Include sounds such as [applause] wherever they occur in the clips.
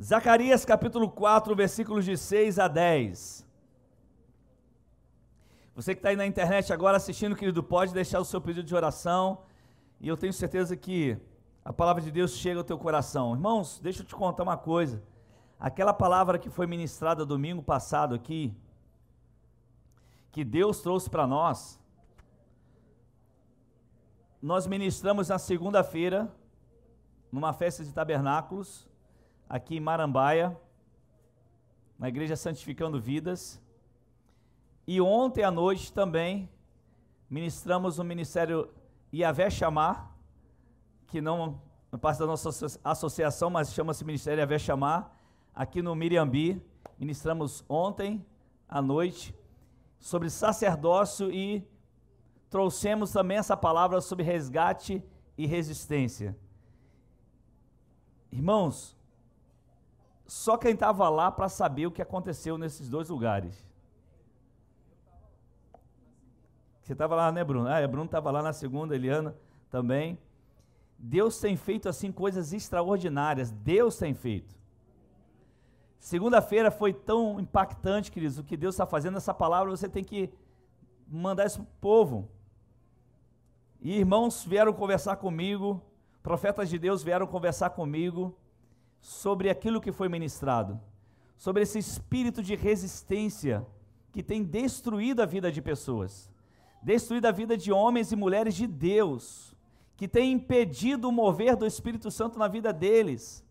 Zacarias capítulo 4, versículos de 6 a 10. Você que está aí na internet agora assistindo, querido, pode deixar o seu pedido de oração. E eu tenho certeza que a palavra de Deus chega ao teu coração. Irmãos, deixa eu te contar uma coisa. Aquela palavra que foi ministrada domingo passado aqui, que Deus trouxe para nós, nós ministramos na segunda-feira, numa festa de tabernáculos, aqui em Marambaia, na igreja Santificando Vidas. E ontem à noite também ministramos o ministério Iavé Chamar, que não é parte da nossa associação, mas chama-se Ministério Iavé Chamar, aqui no Miriambi. Ministramos ontem à noite sobre sacerdócio e trouxemos também essa palavra sobre resgate e resistência. Irmãos, só quem estava lá para saber o que aconteceu nesses dois lugares. Você estava lá, né, Bruno? Ah, Bruno estava lá na segunda, Eliana também. Deus tem feito assim coisas extraordinárias. Deus tem feito. Segunda-feira foi tão impactante, queridos, o que Deus está fazendo. Essa palavra você tem que mandar isso para o povo. E irmãos vieram conversar comigo, profetas de Deus vieram conversar comigo sobre aquilo que foi ministrado, sobre esse espírito de resistência que tem destruído a vida de pessoas, destruído a vida de homens e mulheres de Deus, que tem impedido o mover do Espírito Santo na vida deles,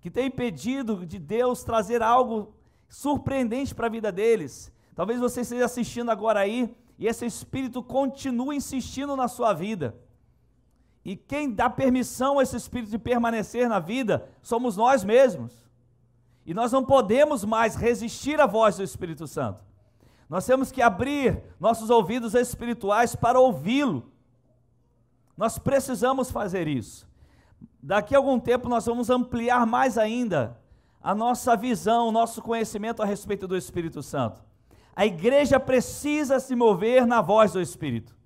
que tem impedido de Deus trazer algo surpreendente para a vida deles. Talvez você esteja assistindo agora aí e esse espírito continue insistindo na sua vida. E quem dá permissão a esse espírito de permanecer na vida somos nós mesmos. E nós não podemos mais resistir à voz do Espírito Santo. Nós temos que abrir nossos ouvidos espirituais para ouvi-lo. Nós precisamos fazer isso. Daqui a algum tempo nós vamos ampliar mais ainda a nossa visão, o nosso conhecimento a respeito do Espírito Santo. A igreja precisa se mover na voz do Espírito.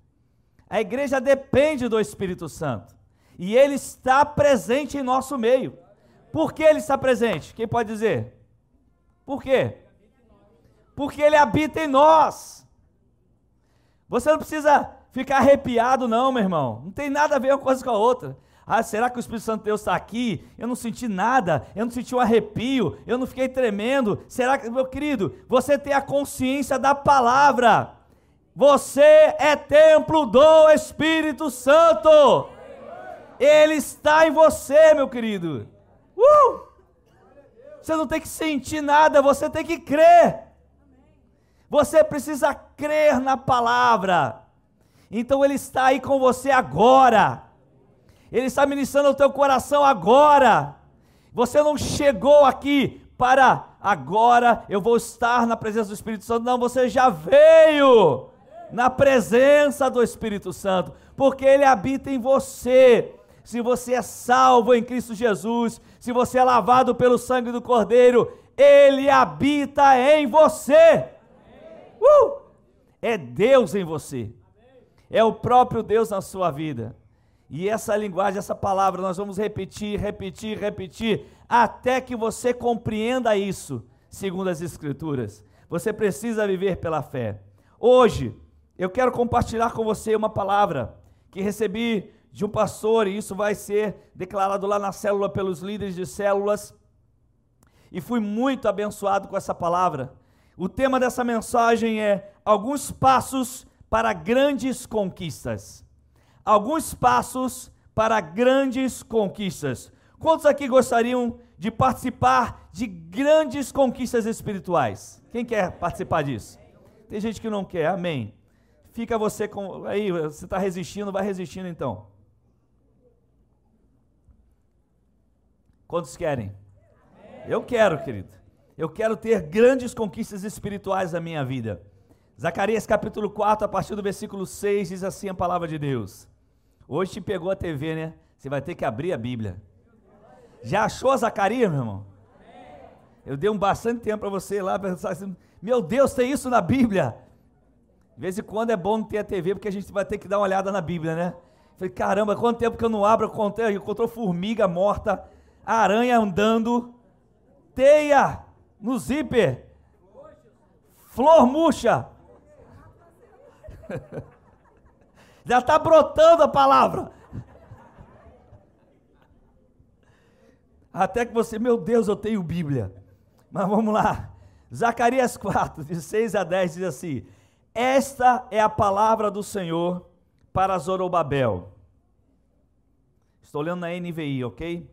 A igreja depende do Espírito Santo. E ele está presente em nosso meio. Por que ele está presente? Quem pode dizer? Por quê? Porque ele habita em nós. Você não precisa ficar arrepiado, não, meu irmão. Não tem nada a ver uma coisa com a outra. Ah, será que o Espírito Santo de Deus está aqui? Eu não senti nada, eu não senti um arrepio, eu não fiquei tremendo. Será que, meu querido, você tem a consciência da palavra? Você é templo do Espírito Santo. Ele está em você, meu querido. Uh! Você não tem que sentir nada, você tem que crer. Você precisa crer na palavra. Então ele está aí com você agora. Ele está ministrando o teu coração agora. Você não chegou aqui para agora eu vou estar na presença do Espírito Santo. Não, você já veio na presença do Espírito Santo, porque ele habita em você. Se você é salvo em Cristo Jesus, se você é lavado pelo sangue do Cordeiro, ele habita em você. Uh! É Deus em você. É o próprio Deus na sua vida. E essa linguagem, essa palavra, nós vamos repetir, repetir, repetir, até que você compreenda isso, segundo as Escrituras. Você precisa viver pela fé. Hoje, eu quero compartilhar com você uma palavra que recebi de um pastor, e isso vai ser declarado lá na célula pelos líderes de células. E fui muito abençoado com essa palavra. O tema dessa mensagem é alguns passos para grandes conquistas. Alguns passos para grandes conquistas. Quantos aqui gostariam de participar de grandes conquistas espirituais? Quem quer participar disso? Tem gente que não quer, amém. Fica você com. Aí, você está resistindo, vai resistindo então. Quantos querem? Eu quero, querido. Eu quero ter grandes conquistas espirituais na minha vida. Zacarias capítulo 4, a partir do versículo 6, diz assim a palavra de Deus. Hoje te pegou a TV, né? Você vai ter que abrir a Bíblia. Já achou Zacarias, meu irmão? Eu dei um bastante tempo para você lá pensar assim: meu Deus, tem isso na Bíblia? De vez em quando é bom não ter a TV, porque a gente vai ter que dar uma olhada na Bíblia, né? Falei, caramba, quanto tempo que eu não abro, eu encontrou formiga morta, aranha andando. teia no zíper, flor murcha. [laughs] Já está brotando a palavra. Até que você, meu Deus, eu tenho Bíblia. Mas vamos lá. Zacarias 4, de 6 a 10 diz assim: Esta é a palavra do Senhor para Zorobabel. Estou lendo na NVI, ok?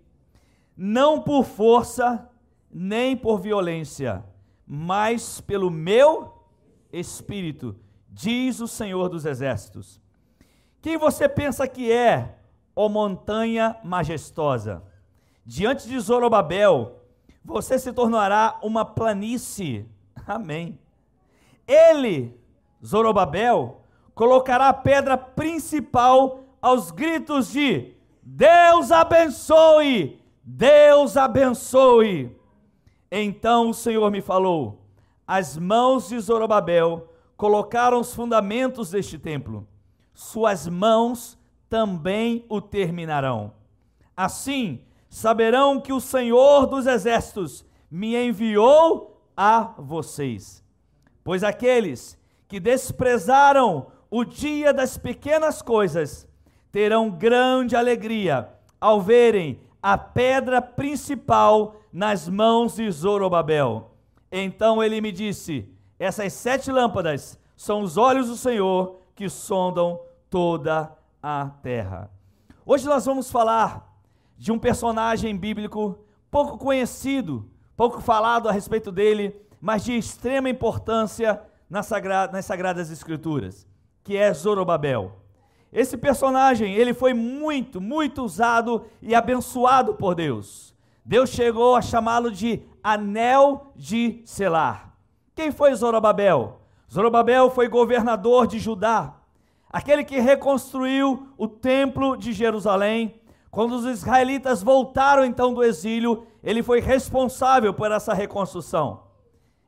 Não por força, nem por violência, mas pelo meu espírito, diz o Senhor dos Exércitos. Quem você pensa que é, ó montanha majestosa? Diante de Zorobabel, você se tornará uma planície. Amém. Ele, Zorobabel, colocará a pedra principal aos gritos de Deus abençoe, Deus abençoe. Então o Senhor me falou: as mãos de Zorobabel colocaram os fundamentos deste templo, suas mãos também o terminarão. Assim, saberão que o Senhor dos exércitos me enviou a vocês. Pois aqueles que desprezaram o dia das pequenas coisas terão grande alegria ao verem a pedra principal nas mãos de Zorobabel. Então ele me disse: Essas sete lâmpadas são os olhos do Senhor que sondam toda a terra. Hoje nós vamos falar de um personagem bíblico pouco conhecido, pouco falado a respeito dele, mas de extrema importância nas, sagra nas Sagradas Escrituras, que é Zorobabel. Esse personagem, ele foi muito, muito usado e abençoado por Deus. Deus chegou a chamá-lo de Anel de Selar. Quem foi Zorobabel? Zorobabel foi governador de Judá, aquele que reconstruiu o templo de Jerusalém quando os israelitas voltaram então do exílio, ele foi responsável por essa reconstrução.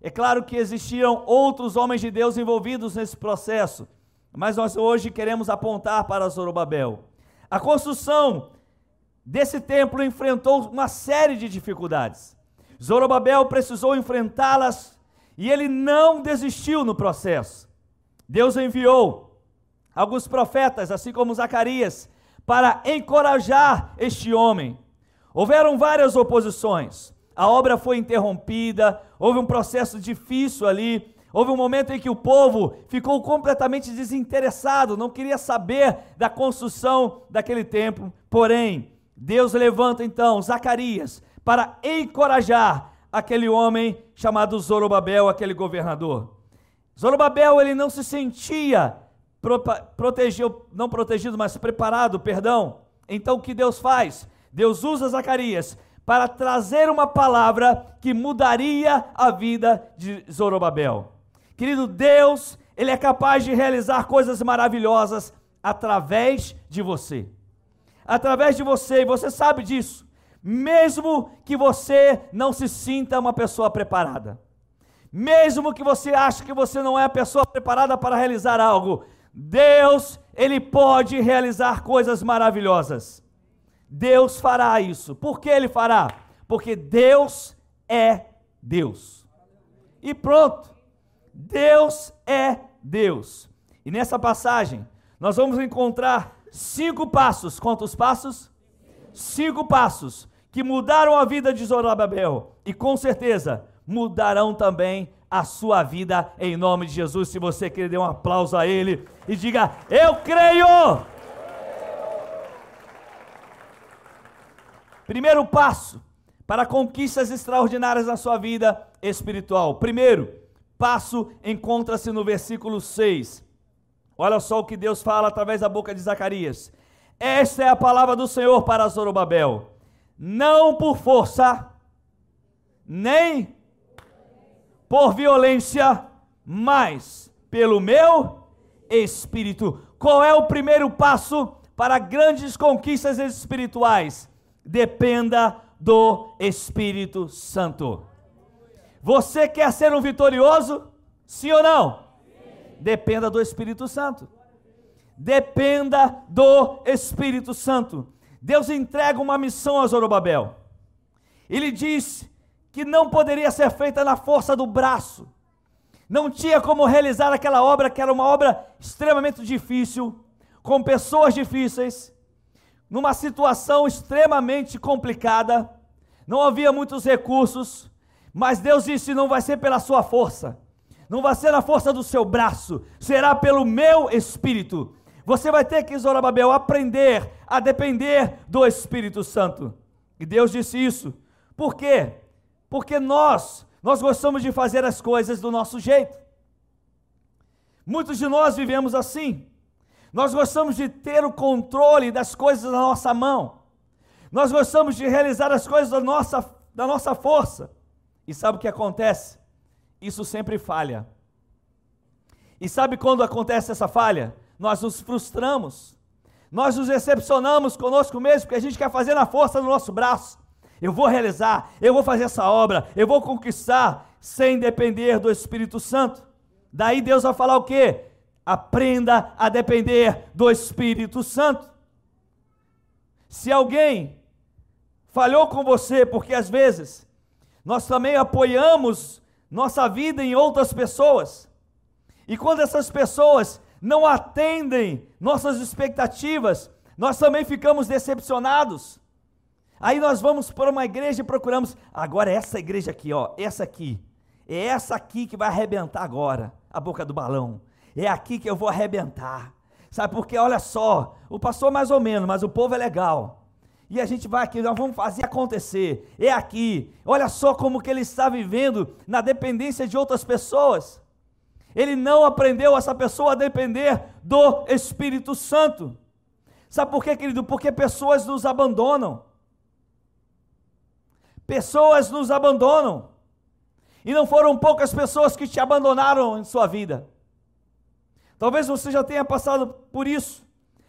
É claro que existiam outros homens de Deus envolvidos nesse processo, mas nós hoje queremos apontar para Zorobabel. A construção desse templo enfrentou uma série de dificuldades. Zorobabel precisou enfrentá-las e ele não desistiu no processo. Deus enviou alguns profetas, assim como Zacarias, para encorajar este homem. Houveram várias oposições, a obra foi interrompida, houve um processo difícil ali, houve um momento em que o povo ficou completamente desinteressado, não queria saber da construção daquele templo. Porém, Deus levanta então Zacarias para encorajar aquele homem chamado Zorobabel, aquele governador. Zorobabel ele não se sentia protegeu, não protegido, mas preparado, perdão. Então o que Deus faz? Deus usa Zacarias para trazer uma palavra que mudaria a vida de Zorobabel. Querido Deus, ele é capaz de realizar coisas maravilhosas através de você. Através de você, e você sabe disso. Mesmo que você não se sinta uma pessoa preparada. Mesmo que você ache que você não é a pessoa preparada para realizar algo, Deus, ele pode realizar coisas maravilhosas. Deus fará isso. Por que ele fará? Porque Deus é Deus. E pronto. Deus é Deus. E nessa passagem, nós vamos encontrar cinco passos. Quantos passos? Cinco passos que mudaram a vida de Zorobabel e com certeza mudarão também a sua vida em nome de Jesus. Se você quer, dê um aplauso a Ele e diga: Eu creio. Primeiro passo para conquistas extraordinárias na sua vida espiritual. Primeiro passo encontra-se no versículo 6. Olha só o que Deus fala através da boca de Zacarias. Esta é a palavra do Senhor para Zorobabel. Não por força, nem por violência, mas pelo meu espírito. Qual é o primeiro passo para grandes conquistas espirituais? Dependa do Espírito Santo. Você quer ser um vitorioso? Sim ou não? Dependa do Espírito Santo. Dependa do Espírito Santo. Deus entrega uma missão a Zorobabel. Ele diz que não poderia ser feita na força do braço. Não tinha como realizar aquela obra, que era uma obra extremamente difícil, com pessoas difíceis, numa situação extremamente complicada, não havia muitos recursos, mas Deus disse: não vai ser pela sua força, não vai ser na força do seu braço, será pelo meu espírito. Você vai ter que, Zorobabel, aprender a depender do Espírito Santo. E Deus disse isso. Por quê? Porque nós, nós gostamos de fazer as coisas do nosso jeito. Muitos de nós vivemos assim. Nós gostamos de ter o controle das coisas na nossa mão. Nós gostamos de realizar as coisas da nossa, da nossa força. E sabe o que acontece? isso sempre falha. E sabe quando acontece essa falha? Nós nos frustramos, nós nos decepcionamos conosco mesmo, porque a gente quer fazer na força do nosso braço. Eu vou realizar, eu vou fazer essa obra, eu vou conquistar, sem depender do Espírito Santo. Daí Deus vai falar o quê? Aprenda a depender do Espírito Santo. Se alguém falhou com você, porque às vezes nós também apoiamos nossa vida em outras pessoas. E quando essas pessoas não atendem nossas expectativas, nós também ficamos decepcionados. Aí nós vamos para uma igreja e procuramos, agora é essa igreja aqui, ó, essa aqui. É essa aqui que vai arrebentar agora a boca do balão. É aqui que eu vou arrebentar. Sabe porque olha só, o pastor mais ou menos, mas o povo é legal e a gente vai aqui, nós vamos fazer acontecer. É aqui. Olha só como que ele está vivendo na dependência de outras pessoas. Ele não aprendeu essa pessoa a depender do Espírito Santo. Sabe por quê, querido? Porque pessoas nos abandonam. Pessoas nos abandonam. E não foram poucas pessoas que te abandonaram em sua vida. Talvez você já tenha passado por isso.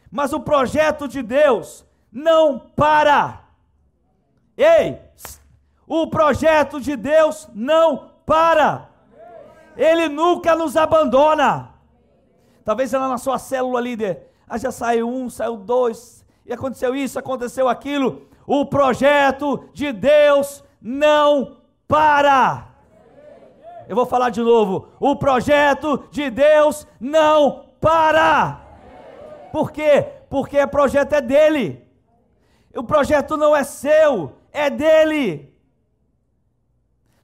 Mas o projeto de Deus não para. Ei, o projeto de Deus não para. Ele nunca nos abandona. Talvez lá na sua célula líder, ah, já saiu um, saiu dois, e aconteceu isso, aconteceu aquilo. O projeto de Deus não para. Eu vou falar de novo. O projeto de Deus não para. Por quê? Porque o projeto é dele. O projeto não é seu, é dele.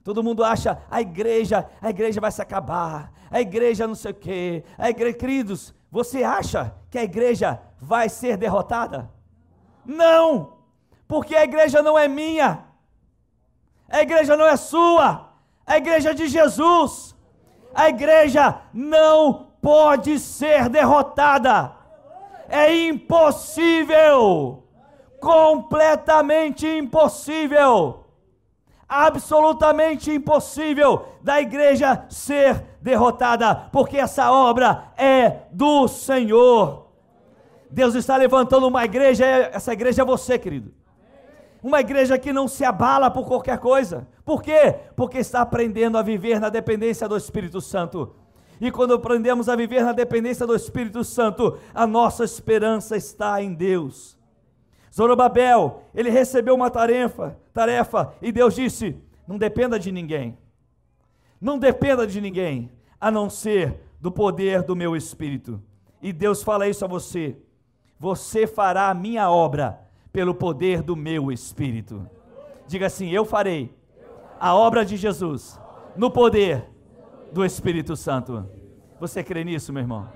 Todo mundo acha a igreja, a igreja vai se acabar, a igreja não sei o quê, a igreja, queridos, você acha que a igreja vai ser derrotada? Não, porque a igreja não é minha, a igreja não é sua, a igreja de Jesus, a igreja não pode ser derrotada, é impossível completamente impossível, absolutamente impossível da igreja ser derrotada, porque essa obra é do Senhor. Deus está levantando uma igreja, essa igreja é você, querido. Uma igreja que não se abala por qualquer coisa. Por quê? Porque está aprendendo a viver na dependência do Espírito Santo. E quando aprendemos a viver na dependência do Espírito Santo, a nossa esperança está em Deus. Zorobabel, ele recebeu uma tarefa, tarefa, e Deus disse: não dependa de ninguém, não dependa de ninguém, a não ser do poder do meu espírito. E Deus fala isso a você: você fará a minha obra pelo poder do meu espírito. Diga assim: eu farei a obra de Jesus no poder do Espírito Santo. Você crê nisso, meu irmão?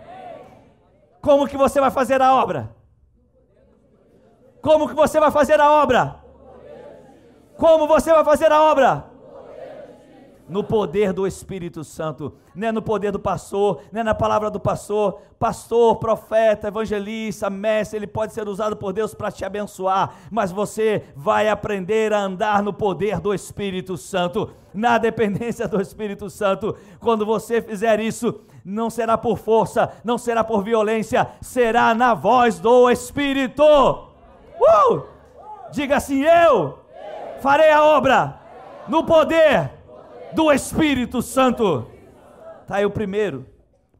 Como que você vai fazer a obra? Como que você vai fazer a obra? Como você vai fazer a obra? No poder do Espírito Santo, não é no poder do pastor, não é na palavra do pastor. Pastor, profeta, evangelista, mestre, ele pode ser usado por Deus para te abençoar, mas você vai aprender a andar no poder do Espírito Santo, na dependência do Espírito Santo. Quando você fizer isso, não será por força, não será por violência, será na voz do Espírito. Uh! Diga assim: Eu farei a obra no poder do Espírito Santo. Está aí o primeiro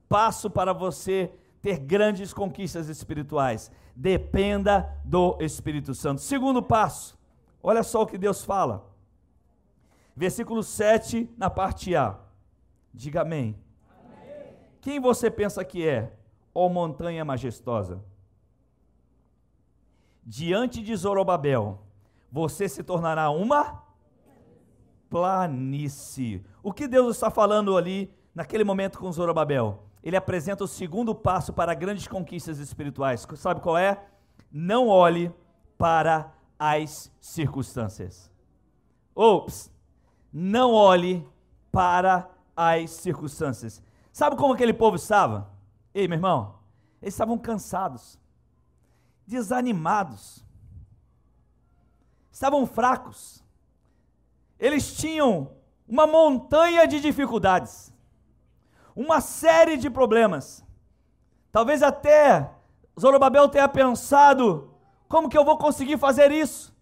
passo para você ter grandes conquistas espirituais. Dependa do Espírito Santo. Segundo passo, olha só o que Deus fala. Versículo 7, na parte A. Diga amém. amém. Quem você pensa que é, ó montanha majestosa? Diante de Zorobabel, você se tornará uma planície. O que Deus está falando ali naquele momento com Zorobabel? Ele apresenta o segundo passo para grandes conquistas espirituais. Sabe qual é? Não olhe para as circunstâncias. Ops, não olhe para as circunstâncias. Sabe como aquele povo estava? Ei, meu irmão, eles estavam cansados, desanimados, estavam fracos. Eles tinham uma montanha de dificuldades, uma série de problemas. Talvez até Zorobabel tenha pensado: como que eu vou conseguir fazer isso?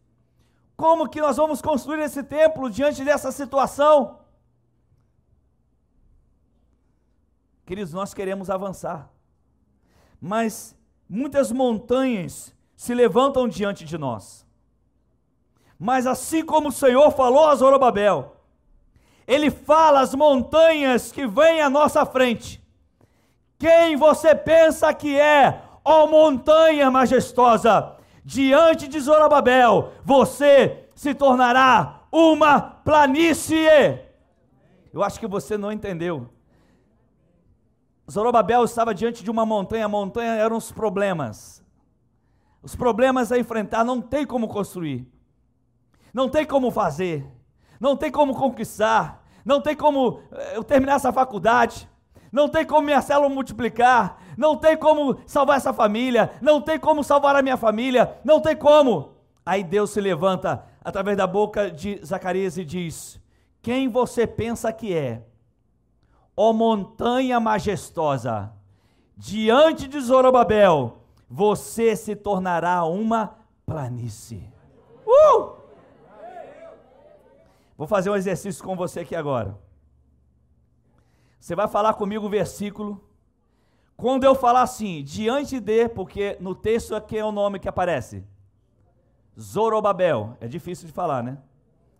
Como que nós vamos construir esse templo diante dessa situação? Queridos, nós queremos avançar, mas muitas montanhas se levantam diante de nós. Mas assim como o Senhor falou a Zorobabel, ele fala às montanhas que vêm à nossa frente. Quem você pensa que é, ó montanha majestosa? diante de Zorobabel, você se tornará uma planície. Eu acho que você não entendeu. Zorobabel estava diante de uma montanha, a montanha eram os problemas. Os problemas a enfrentar, não tem como construir, não tem como fazer, não tem como conquistar, não tem como eh, eu terminar essa faculdade, não tem como minha célula multiplicar, não tem como salvar essa família, não tem como salvar a minha família, não tem como. Aí Deus se levanta através da boca de Zacarias e diz: Quem você pensa que é? Ó montanha majestosa, diante de Zorobabel, você se tornará uma planície. Uh! Vou fazer um exercício com você aqui agora. Você vai falar comigo o versículo. Quando eu falar assim, diante de, porque no texto aqui é o nome que aparece. Zorobabel. É difícil de falar, né?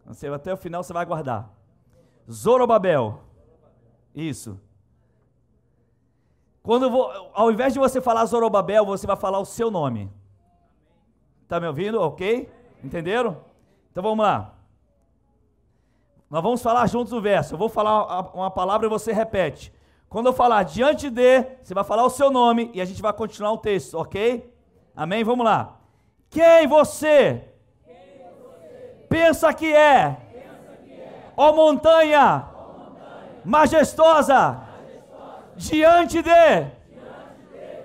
Você, até o final você vai guardar. Zorobabel. Isso. Quando vou, ao invés de você falar Zorobabel, você vai falar o seu nome. Tá me ouvindo? Ok? Entenderam? Então vamos lá. Nós vamos falar juntos o verso. Eu vou falar uma palavra e você repete. Quando eu falar diante de, você vai falar o seu nome e a gente vai continuar o texto, ok? Amém? Vamos lá. Quem você, Quem você pensa, que é? pensa é? Ó montanha, montanha majestosa, majestosa, diante de, diante de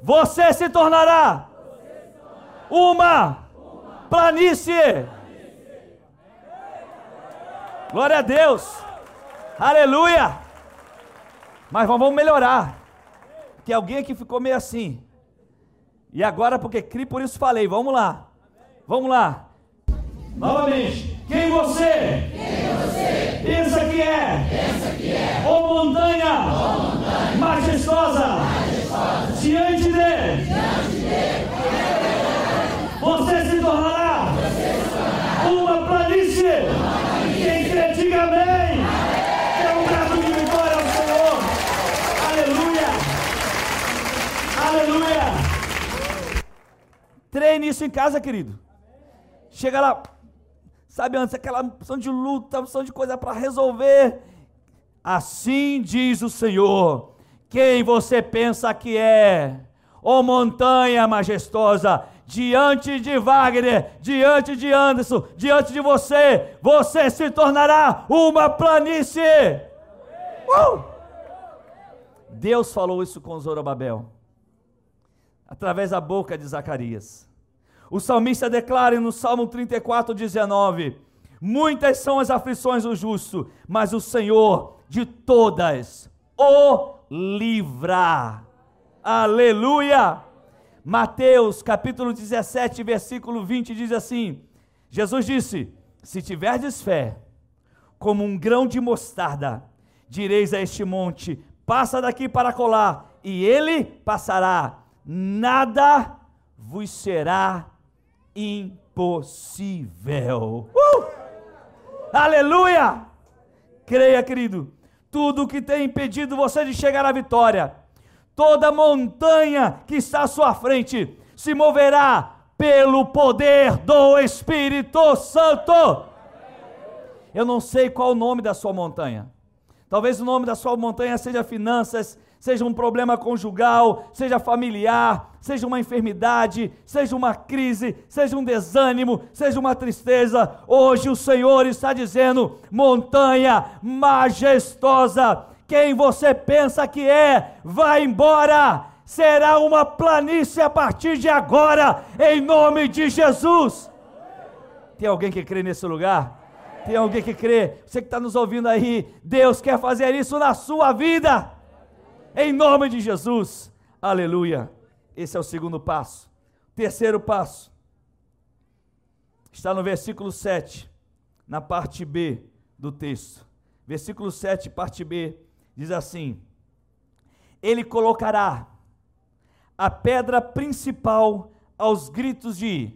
você se tornará, você se tornará uma, uma planície Glória a Deus. Aleluia. Mas vamos melhorar. Que alguém aqui ficou meio assim. E agora, porque cri, por isso falei. Vamos lá. Vamos lá. Novamente. Quem você? Quem você? Pensa que é? Pensa que é? Ou montanha? Ou montanha. Majestosa. Majestosa. Diante de? Diante de. Você se tornará? Você se tornará. Uma planície. Diga amém. É um grado de vitória ao Senhor. Aleluia. Aleluia. Treine isso em casa, querido. Chega lá, sabe antes, aquela opção de luta, opção de coisa para resolver. Assim diz o Senhor: quem você pensa que é? Ó montanha majestosa, diante de Wagner, diante de Anderson, diante de você, você se tornará uma planície. Uh! Deus falou isso com Zorobabel, através da boca de Zacarias. O salmista declara no Salmo 34, 19: Muitas são as aflições do justo, mas o Senhor de todas o livra. Aleluia! Mateus capítulo 17, versículo 20 diz assim: Jesus disse: Se tiverdes fé, como um grão de mostarda, direis a este monte: passa daqui para colar, e ele passará, nada vos será impossível. Uh! Aleluia! Creia, querido. Tudo que tem impedido você de chegar à vitória, toda montanha que está à sua frente, se moverá pelo poder do Espírito Santo. Eu não sei qual o nome da sua montanha. Talvez o nome da sua montanha seja finanças, seja um problema conjugal, seja familiar, seja uma enfermidade, seja uma crise, seja um desânimo, seja uma tristeza. Hoje o Senhor está dizendo: montanha majestosa, quem você pensa que é, vai embora. Será uma planície a partir de agora, em nome de Jesus. Tem alguém que crê nesse lugar? Tem alguém que crê? Você que está nos ouvindo aí, Deus quer fazer isso na sua vida em nome de Jesus. Aleluia. Esse é o segundo passo. Terceiro passo está no versículo 7, na parte B do texto. Versículo 7, parte B, diz assim: Ele colocará a pedra principal aos gritos de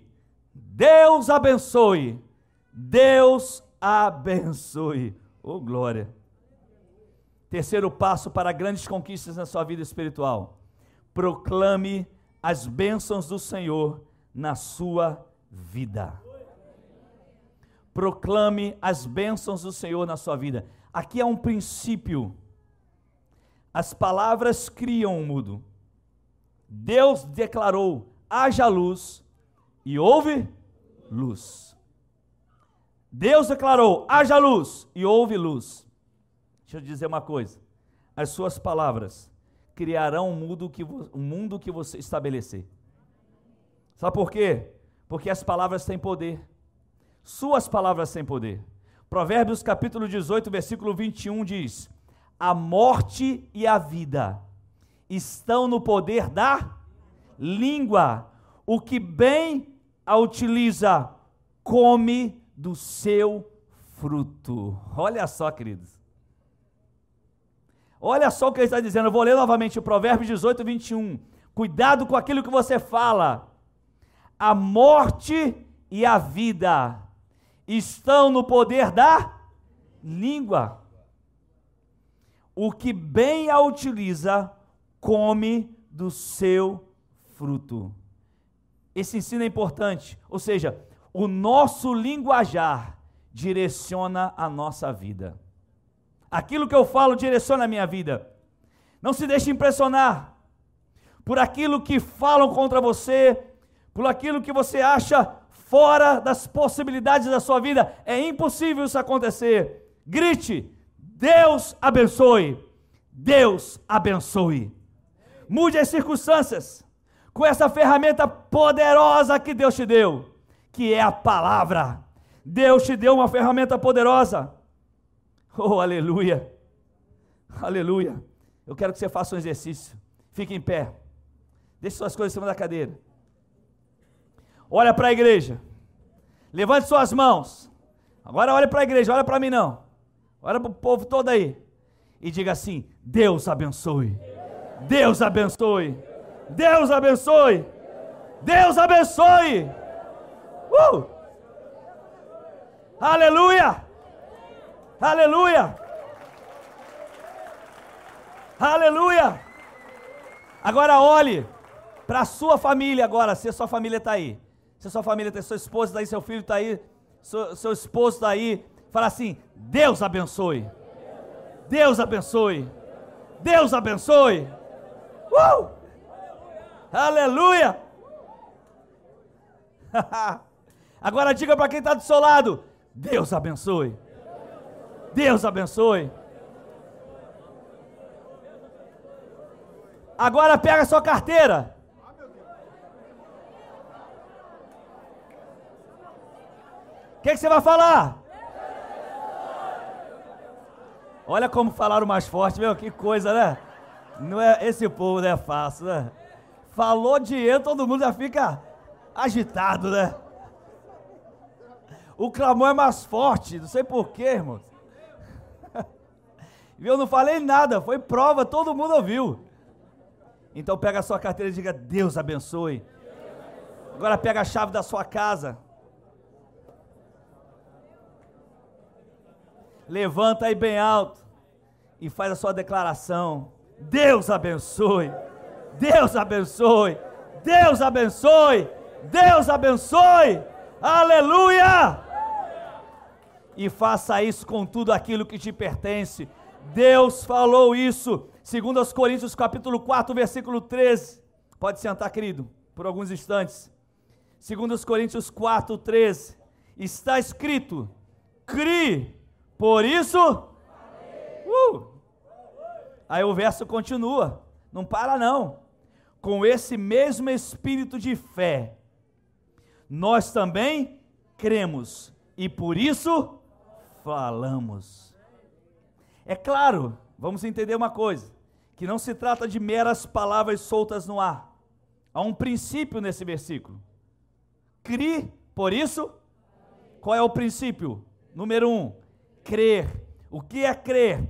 Deus abençoe, Deus abençoe. Oh glória. Terceiro passo para grandes conquistas na sua vida espiritual: proclame as bênçãos do Senhor na sua vida. Proclame as bênçãos do Senhor na sua vida. Aqui é um princípio. As palavras criam o mudo. Deus declarou: haja luz, e houve luz. Deus declarou: haja luz, e houve luz. Deixa eu dizer uma coisa: as suas palavras criarão um mundo que, um mundo que você estabelecer. Sabe por quê? Porque as palavras têm poder. Suas palavras têm poder. Provérbios capítulo 18, versículo 21 diz: A morte e a vida estão no poder da língua. O que bem a utiliza, come do seu fruto. Olha só, queridos. Olha só o que ele está dizendo. Eu vou ler novamente o Provérbio 18, 21. Cuidado com aquilo que você fala. A morte e a vida estão no poder da língua. O que bem a utiliza, come do seu fruto. Esse ensino é importante, ou seja, o nosso linguajar direciona a nossa vida. Aquilo que eu falo direciona a minha vida. Não se deixe impressionar por aquilo que falam contra você, por aquilo que você acha fora das possibilidades da sua vida. É impossível isso acontecer. Grite: Deus abençoe. Deus abençoe. Mude as circunstâncias com essa ferramenta poderosa que Deus te deu, que é a palavra. Deus te deu uma ferramenta poderosa. [laughs] Oh, aleluia! Aleluia! Eu quero que você faça um exercício. Fique em pé. Deixe suas coisas em cima da cadeira. Olha para a igreja. Levante suas mãos. Agora olhe para a igreja, olha para mim não. Olha para o povo todo aí. E diga assim: Deus abençoe. Deus abençoe. Deus abençoe. Deus abençoe. Uh! Aleluia! Aleluia! Aleluia! Agora olhe para a sua família agora, se a sua família está aí. Se a sua família está, sua esposa está aí, seu filho está aí, seu, seu esposo está aí. Fala assim: Deus abençoe. Deus abençoe. Deus abençoe. Uh! Aleluia! [laughs] Agora diga para quem está do seu lado: Deus abençoe. Deus abençoe. Agora pega a sua carteira. O que, que, você vai falar? Olha como falaram mais forte, meu, que coisa, né? Não é, esse povo não é fácil, né? Falou dinheiro, todo mundo já fica agitado, né? O clamor é mais forte, não sei porquê, irmãos. Eu não falei nada, foi prova, todo mundo ouviu. Então pega a sua carteira e diga: Deus abençoe. Agora pega a chave da sua casa. Levanta aí bem alto e faz a sua declaração. Deus abençoe. Deus abençoe. Deus abençoe. Deus abençoe. Aleluia! E faça isso com tudo aquilo que te pertence. Deus falou isso. Segundo aos Coríntios capítulo 4, versículo 13. Pode sentar, querido, por alguns instantes. Segundo aos Coríntios 4, 13. Está escrito: Crie, por isso. Uh! Aí o verso continua. Não para não. Com esse mesmo espírito de fé, nós também cremos e por isso falamos. É claro, vamos entender uma coisa, que não se trata de meras palavras soltas no ar. Há um princípio nesse versículo. Crie, por isso, qual é o princípio? Número um, crer. O que é crer?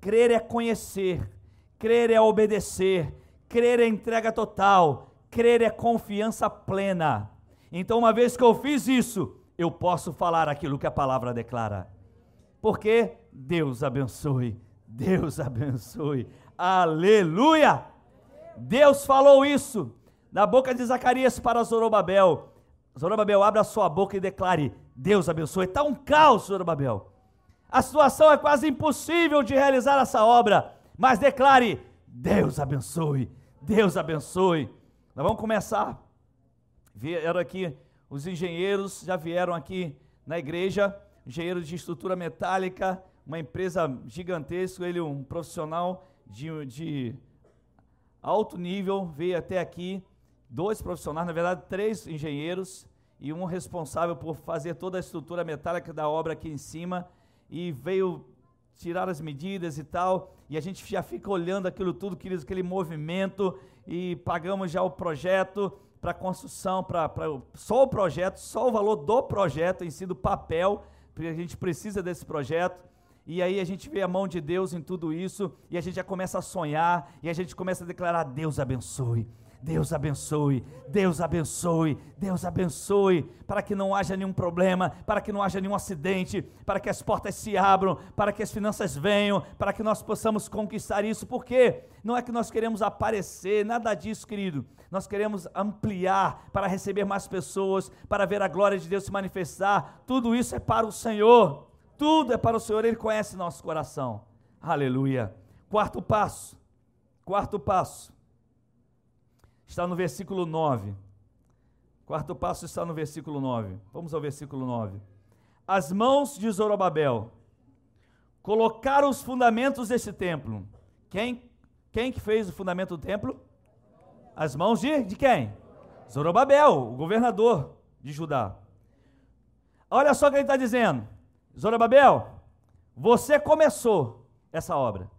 Crer é conhecer, crer é obedecer, crer é entrega total, crer é confiança plena. Então, uma vez que eu fiz isso, eu posso falar aquilo que a palavra declara. Porque Deus abençoe, Deus abençoe, aleluia! Deus falou isso na boca de Zacarias para Zorobabel. Zorobabel, abra sua boca e declare: Deus abençoe. Está um caos, Zorobabel. A situação é quase impossível de realizar essa obra, mas declare: Deus abençoe, Deus abençoe. Nós vamos começar Vieram aqui os engenheiros, já vieram aqui na igreja, engenheiro de estrutura metálica, uma empresa gigantesca, ele um profissional de, de alto nível, veio até aqui, dois profissionais, na verdade três engenheiros e um responsável por fazer toda a estrutura metálica da obra aqui em cima, e veio tirar as medidas e tal, e a gente já fica olhando aquilo tudo, aquele movimento, e pagamos já o projeto, para construção, para só o projeto, só o valor do projeto em si, do papel, porque a gente precisa desse projeto. E aí a gente vê a mão de Deus em tudo isso, e a gente já começa a sonhar, e a gente começa a declarar: Deus abençoe, Deus abençoe, Deus abençoe, Deus abençoe, para que não haja nenhum problema, para que não haja nenhum acidente, para que as portas se abram, para que as finanças venham, para que nós possamos conquistar isso, porque não é que nós queremos aparecer, nada disso, querido. Nós queremos ampliar para receber mais pessoas, para ver a glória de Deus se manifestar. Tudo isso é para o Senhor. Tudo é para o Senhor, Ele conhece nosso coração. Aleluia. Quarto passo. Quarto passo está no versículo 9. Quarto passo está no versículo 9. Vamos ao versículo 9. As mãos de Zorobabel colocaram os fundamentos desse templo. Quem, quem que fez o fundamento do templo? As mãos de, de quem? Zorobabel, o governador de Judá. Olha só o que ele está dizendo. Zorobabel, você começou essa obra.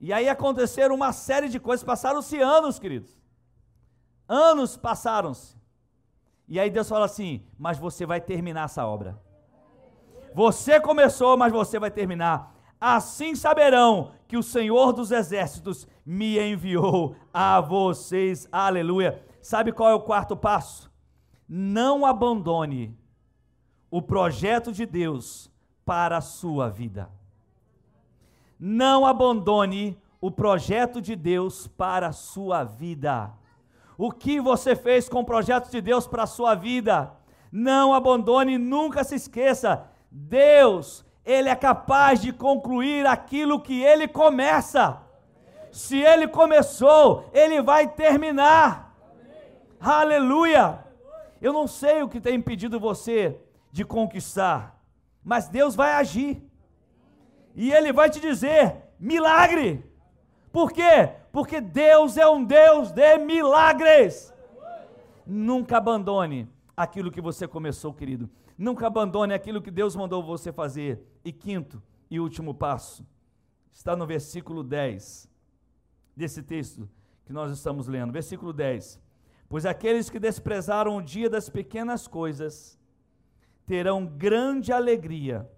E aí aconteceram uma série de coisas, passaram-se anos, queridos. Anos passaram-se. E aí Deus fala assim: Mas você vai terminar essa obra. Você começou, mas você vai terminar. Assim saberão que o Senhor dos Exércitos me enviou a vocês. Aleluia. Sabe qual é o quarto passo? Não abandone o projeto de Deus para a sua vida. Não abandone o projeto de Deus para a sua vida. O que você fez com o projeto de Deus para a sua vida? Não abandone, nunca se esqueça. Deus, Ele é capaz de concluir aquilo que Ele começa. Se Ele começou, Ele vai terminar. Aleluia! Eu não sei o que tem impedido você de conquistar, mas Deus vai agir e ele vai te dizer: milagre. Por quê? Porque Deus é um Deus de milagres. Nunca abandone aquilo que você começou, querido. Nunca abandone aquilo que Deus mandou você fazer. E quinto e último passo, está no versículo 10 desse texto que nós estamos lendo. Versículo 10. Pois aqueles que desprezaram o dia das pequenas coisas terão grande alegria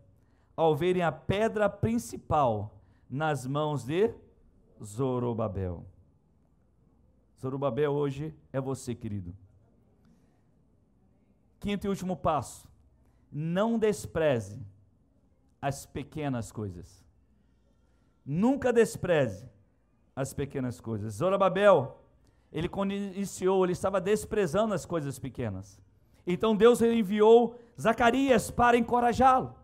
ao verem a pedra principal nas mãos de Zorobabel. Zorobabel hoje é você, querido. Quinto e último passo: não despreze as pequenas coisas. Nunca despreze as pequenas coisas. Zorobabel, ele quando iniciou, ele estava desprezando as coisas pequenas. Então Deus enviou Zacarias para encorajá-lo.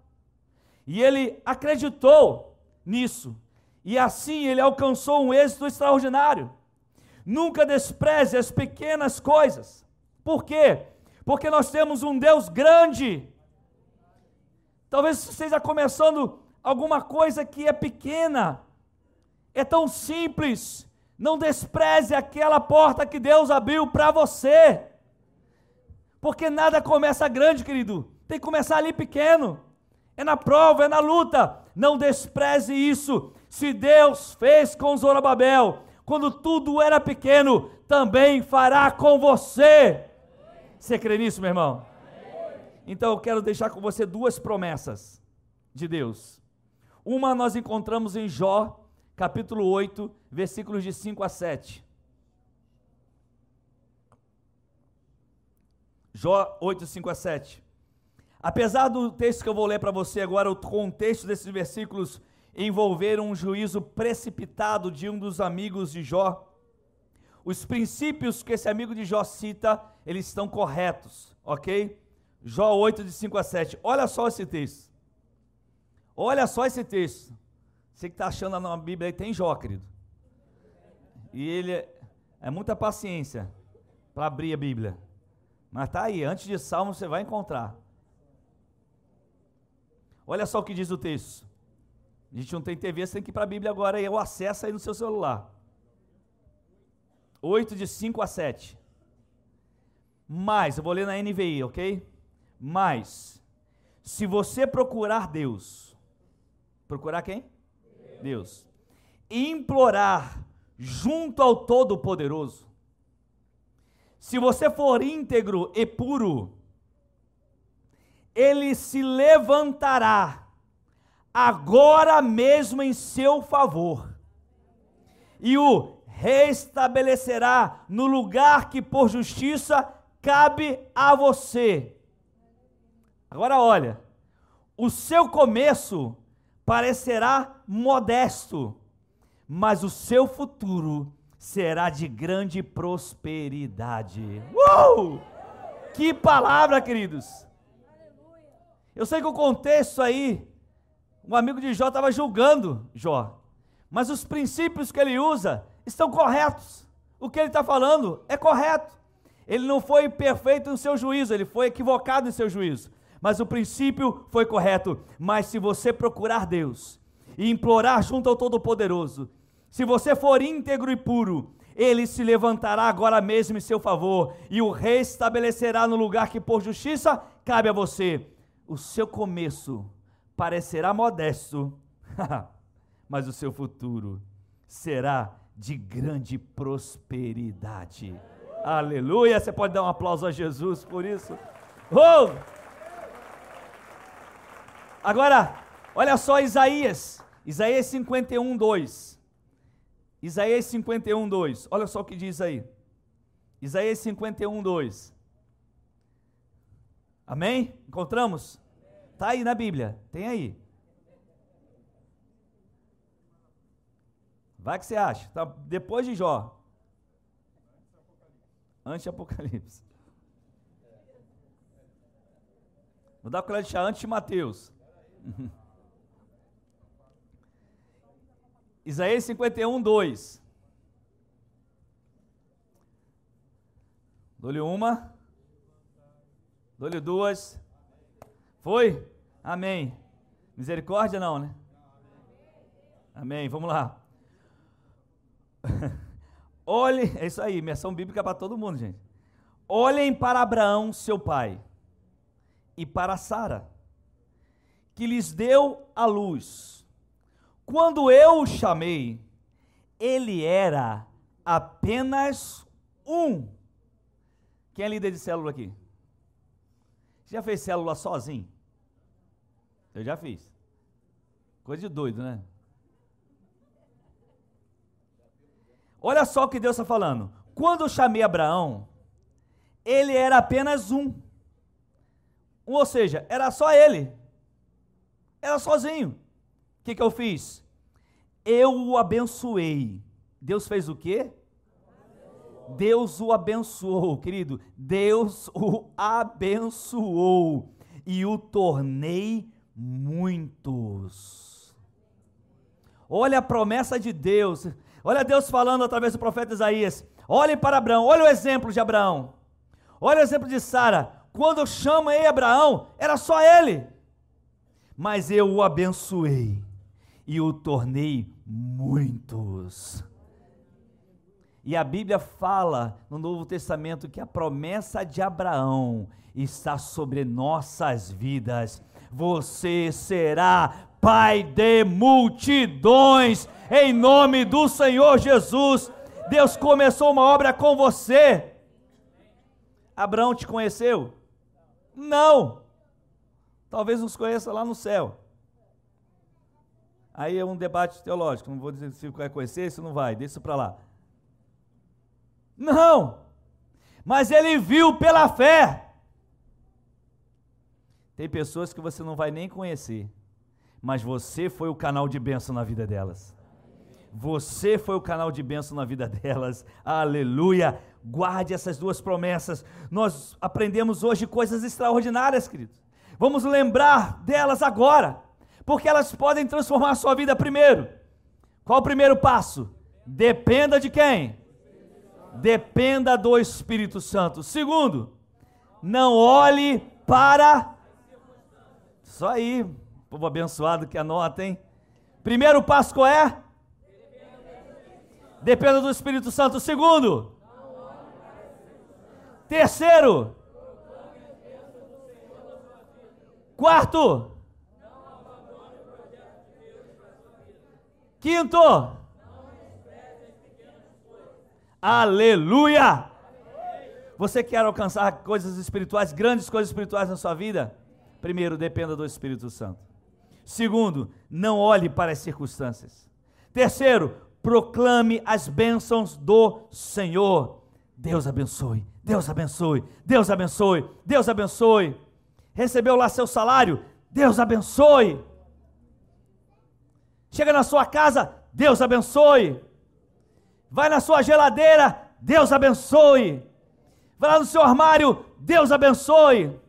E ele acreditou nisso. E assim ele alcançou um êxito extraordinário. Nunca despreze as pequenas coisas. Por quê? Porque nós temos um Deus grande. Talvez você esteja começando alguma coisa que é pequena, é tão simples. Não despreze aquela porta que Deus abriu para você. Porque nada começa grande, querido. Tem que começar ali pequeno. É na prova, é na luta. Não despreze isso. Se Deus fez com Zorobabel, quando tudo era pequeno, também fará com você. Você crê nisso, meu irmão? Então eu quero deixar com você duas promessas de Deus. Uma nós encontramos em Jó, capítulo 8, versículos de 5 a 7. Jó 8, 5 a 7. Apesar do texto que eu vou ler para você agora, o contexto desses versículos envolver um juízo precipitado de um dos amigos de Jó, os princípios que esse amigo de Jó cita, eles estão corretos, ok? Jó 8, de 5 a 7. Olha só esse texto. Olha só esse texto. Você que está achando na Bíblia aí, tem Jó, querido. E ele é, é muita paciência para abrir a Bíblia. Mas tá aí, antes de Salmo você vai encontrar. Olha só o que diz o texto. A gente não tem TV, você tem que ir para a Bíblia agora e o acesso aí no seu celular. 8 de 5 a 7. Mas, eu vou ler na NVI, ok? Mas, se você procurar Deus, procurar quem? Deus. Deus. Implorar junto ao Todo-Poderoso, se você for íntegro e puro, ele se levantará agora mesmo em seu favor e o restabelecerá no lugar que por justiça cabe a você. Agora olha, o seu começo parecerá modesto, mas o seu futuro será de grande prosperidade. Uh! Que palavra, queridos! Eu sei que o contexto aí, um amigo de Jó estava julgando Jó, mas os princípios que ele usa estão corretos. O que ele está falando é correto. Ele não foi perfeito no seu juízo, ele foi equivocado em seu juízo. Mas o princípio foi correto. Mas se você procurar Deus e implorar junto ao Todo-Poderoso, se você for íntegro e puro, ele se levantará agora mesmo em seu favor e o restabelecerá no lugar que por justiça cabe a você. O seu começo parecerá modesto, [laughs] mas o seu futuro será de grande prosperidade. Aleluia! Você pode dar um aplauso a Jesus por isso? Oh! Agora, olha só Isaías, Isaías 51, 2. Isaías 51, 2. Olha só o que diz aí. Isaías 51, 2. Amém? Encontramos? Está aí na Bíblia. Tem aí. Vai que você acha. Tá depois de Jó. Antes de Apocalipse. Vou dar colher de chá antes de Mateus. [laughs] Isaías 51, 2. Dou-lhe uma. Dou-lhe duas. Foi? Amém. Misericórdia não, né? Amém. Vamos lá. [laughs] Olhe, é isso aí, menção bíblica para todo mundo, gente. Olhem para Abraão, seu pai, e para Sara, que lhes deu a luz. Quando eu o chamei, ele era apenas um. Quem é líder de célula aqui? Já fez célula sozinho? Eu já fiz. Coisa de doido, né? Olha só o que Deus está falando. Quando eu chamei Abraão, ele era apenas um. Ou seja, era só ele. Era sozinho. O que, que eu fiz? Eu o abençoei. Deus fez o quê? Deus o abençoou, querido. Deus o abençoou e o tornei muitos. Olha a promessa de Deus. Olha Deus falando através do profeta Isaías. Olhe para Abraão. Olha o exemplo de Abraão. Olha o exemplo de Sara. Quando eu chamei Abraão, era só ele. Mas eu o abençoei e o tornei muitos. E a Bíblia fala no Novo Testamento que a promessa de Abraão está sobre nossas vidas. Você será pai de multidões, em nome do Senhor Jesus. Deus começou uma obra com você. Abraão te conheceu? Não. Talvez nos conheça lá no céu. Aí é um debate teológico. Não vou dizer se vai conhecer, se não vai. Deixa isso para lá. Não. Mas ele viu pela fé. Tem pessoas que você não vai nem conhecer, mas você foi o canal de bênção na vida delas. Você foi o canal de bênção na vida delas. Aleluia. Guarde essas duas promessas. Nós aprendemos hoje coisas extraordinárias, queridos. Vamos lembrar delas agora, porque elas podem transformar a sua vida primeiro. Qual o primeiro passo? Dependa de quem? Dependa do Espírito Santo. Segundo, não olhe para. Só aí, povo abençoado que anota, hein? Primeiro passo qual é? Dependa do Espírito Santo. Segundo, terceiro, quarto, quinto, Aleluia! Você quer alcançar coisas espirituais, grandes coisas espirituais na sua vida? Primeiro, dependa do Espírito Santo. Segundo, não olhe para as circunstâncias. Terceiro, proclame as bênçãos do Senhor. Deus abençoe, Deus abençoe, Deus abençoe, Deus abençoe. Recebeu lá seu salário? Deus abençoe. Chega na sua casa, Deus abençoe. Vai na sua geladeira, Deus abençoe. Vai lá no seu armário, Deus abençoe.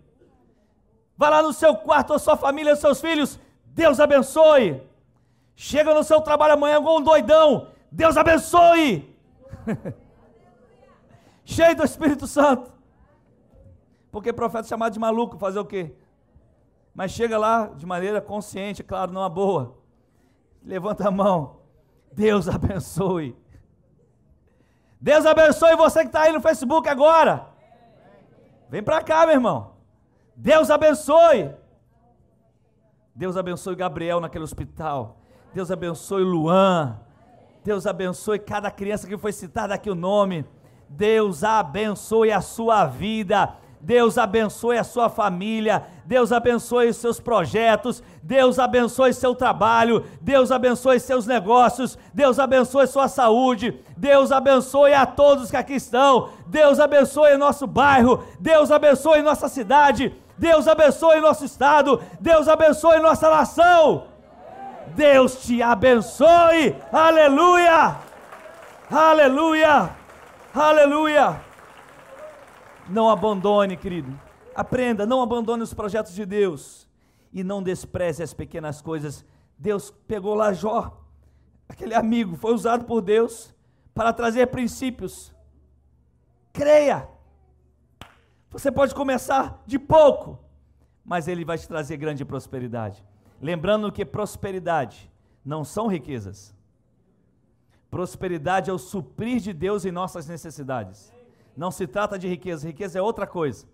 Vai lá no seu quarto, a sua família, os seus filhos, Deus abençoe. Chega no seu trabalho amanhã com um doidão, Deus abençoe. [laughs] Cheio do Espírito Santo. Porque profeta é chamado de maluco, fazer o quê? Mas chega lá de maneira consciente, claro, não a boa. Levanta a mão. Deus abençoe. Deus abençoe você que está aí no Facebook agora. Vem para cá, meu irmão. Deus abençoe. Deus abençoe Gabriel naquele hospital. Deus abençoe Luan. Deus abençoe cada criança que foi citada aqui o nome. Deus abençoe a sua vida. Deus abençoe a sua família, Deus abençoe os seus projetos, Deus abençoe seu trabalho, Deus abençoe seus negócios, Deus abençoe sua saúde, Deus abençoe a todos que aqui estão, Deus abençoe nosso bairro, Deus abençoe nossa cidade, Deus abençoe nosso estado, Deus abençoe nossa nação. Deus te abençoe, aleluia, aleluia, aleluia. Não abandone, querido. Aprenda, não abandone os projetos de Deus. E não despreze as pequenas coisas. Deus pegou lá Jó, aquele amigo, foi usado por Deus para trazer princípios. Creia. Você pode começar de pouco, mas ele vai te trazer grande prosperidade. Lembrando que prosperidade não são riquezas. Prosperidade é o suprir de Deus em nossas necessidades. Não se trata de riqueza, riqueza é outra coisa.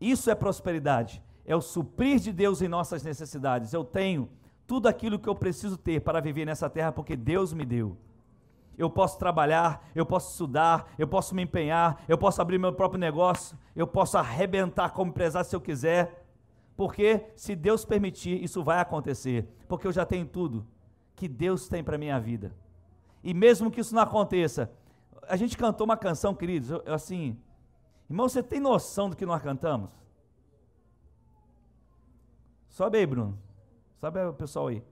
Isso é prosperidade, é o suprir de Deus em nossas necessidades. Eu tenho tudo aquilo que eu preciso ter para viver nessa terra porque Deus me deu. Eu posso trabalhar, eu posso estudar, eu posso me empenhar, eu posso abrir meu próprio negócio, eu posso arrebentar como empresário se eu quiser. Porque se Deus permitir, isso vai acontecer, porque eu já tenho tudo que Deus tem para minha vida. E mesmo que isso não aconteça, a gente cantou uma canção, queridos, eu, assim, irmão, você tem noção do que nós cantamos? Sobe aí, Bruno. Sabe o pessoal aí?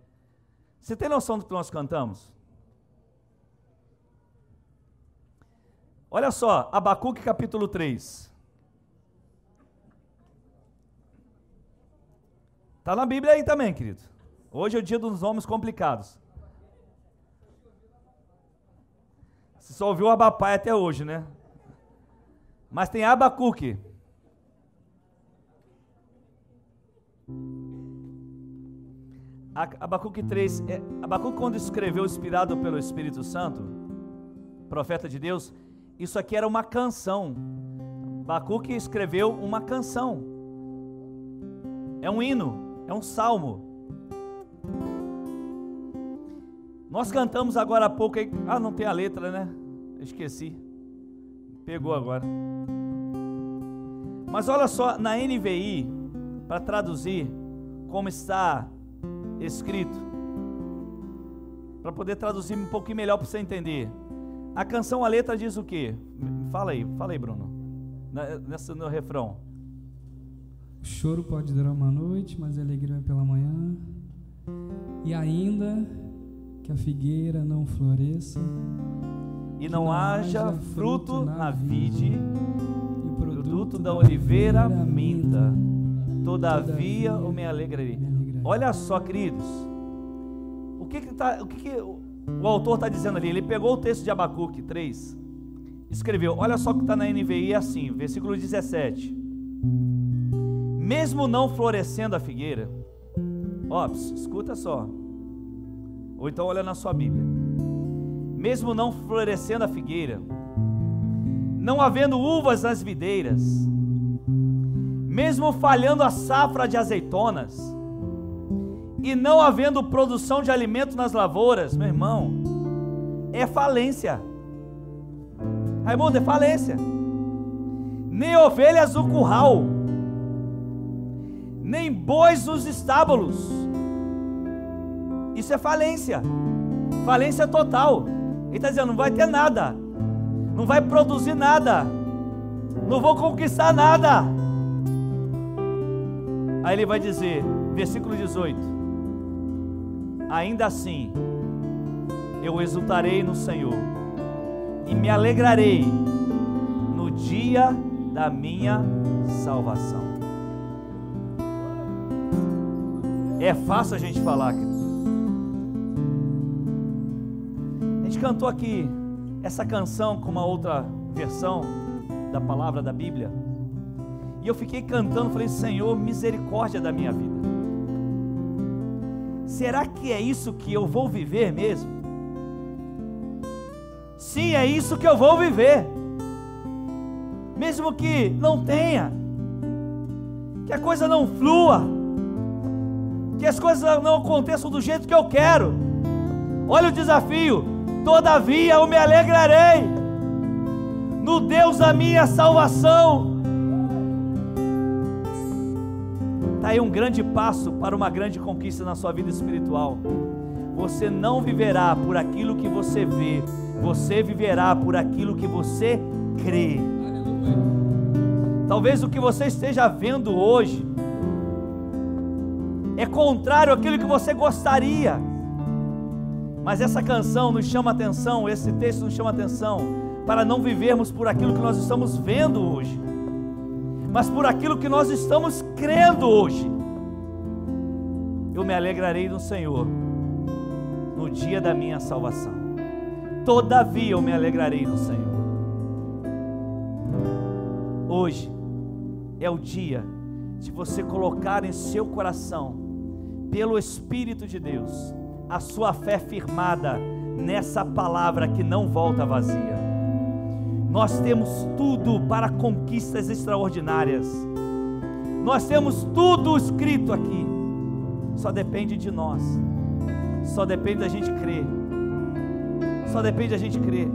Você tem noção do que nós cantamos? Olha só, Abacuque capítulo 3. Está na Bíblia aí também, querido. Hoje é o dia dos nomes complicados. Você só ouviu Abapai até hoje, né? Mas tem Abacuque. Abacuque 3, é, Abacuque quando escreveu inspirado pelo Espírito Santo, profeta de Deus, isso aqui era uma canção. Abacuque escreveu uma canção. É um hino, é um salmo. Nós cantamos agora há pouco aí. Ah, não tem a letra, né? Esqueci. Pegou agora. Mas olha só, na NVI, para traduzir como está escrito, para poder traduzir um pouquinho melhor para você entender. A canção, a letra diz o quê? Fala aí, fala aí, Bruno. Nessa no refrão. O choro pode durar uma noite, mas a alegria é pela manhã. E ainda que a figueira não floresça e não, não haja, fruto na vide, e o produto, produto da oliveira minta. Todavia eu me alegrarei. Olha só, queridos. O que, que, tá, o, que, que o autor está dizendo ali? Ele pegou o texto de Abacuque 3, escreveu. Olha só o que está na NVI é assim, versículo 17. Mesmo não florescendo a figueira, ó, escuta só. Ou então olha na sua Bíblia. Mesmo não florescendo a figueira, não havendo uvas nas videiras, mesmo falhando a safra de azeitonas, e não havendo produção de alimento nas lavouras, meu irmão, é falência. Raimundo, é falência. Nem ovelhas no curral, nem bois nos estábulos. Isso é falência. Falência total. Ele está dizendo: não vai ter nada, não vai produzir nada, não vou conquistar nada. Aí ele vai dizer, versículo 18: Ainda assim, eu exultarei no Senhor e me alegrarei no dia da minha salvação. É fácil a gente falar, querido. Gente cantou aqui essa canção com uma outra versão da palavra da Bíblia. E eu fiquei cantando, falei: Senhor, misericórdia da minha vida. Será que é isso que eu vou viver mesmo? Sim, é isso que eu vou viver. Mesmo que não tenha, que a coisa não flua, que as coisas não aconteçam do jeito que eu quero. Olha o desafio. Todavia eu me alegrarei no Deus da minha salvação Está aí um grande passo para uma grande conquista na sua vida espiritual. Você não viverá por aquilo que você vê, você viverá por aquilo que você crê. Talvez o que você esteja vendo hoje é contrário àquilo que você gostaria. Mas essa canção nos chama atenção, esse texto nos chama atenção para não vivermos por aquilo que nós estamos vendo hoje mas por aquilo que nós estamos crendo hoje. Eu me alegrarei no Senhor no dia da minha salvação. Todavia eu me alegrarei no Senhor. Hoje é o dia de você colocar em seu coração, pelo Espírito de Deus, a sua fé firmada nessa palavra que não volta vazia. Nós temos tudo para conquistas extraordinárias. Nós temos tudo escrito aqui. Só depende de nós. Só depende da gente crer. Só depende da gente crer.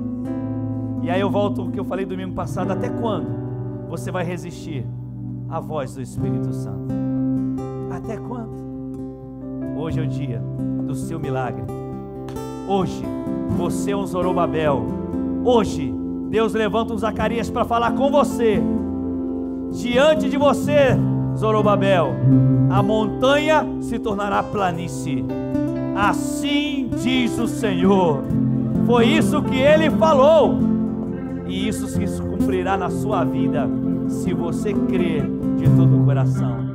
E aí eu volto ao que eu falei domingo passado. Até quando você vai resistir à voz do Espírito Santo? Até quando? Hoje é o dia do seu milagre. Hoje você é um Zorobabel. Hoje Deus levanta um Zacarias para falar com você. Diante de você Zorobabel, a montanha se tornará planície. Assim diz o Senhor. Foi isso que ele falou. E isso se cumprirá na sua vida, se você crer de todo o coração.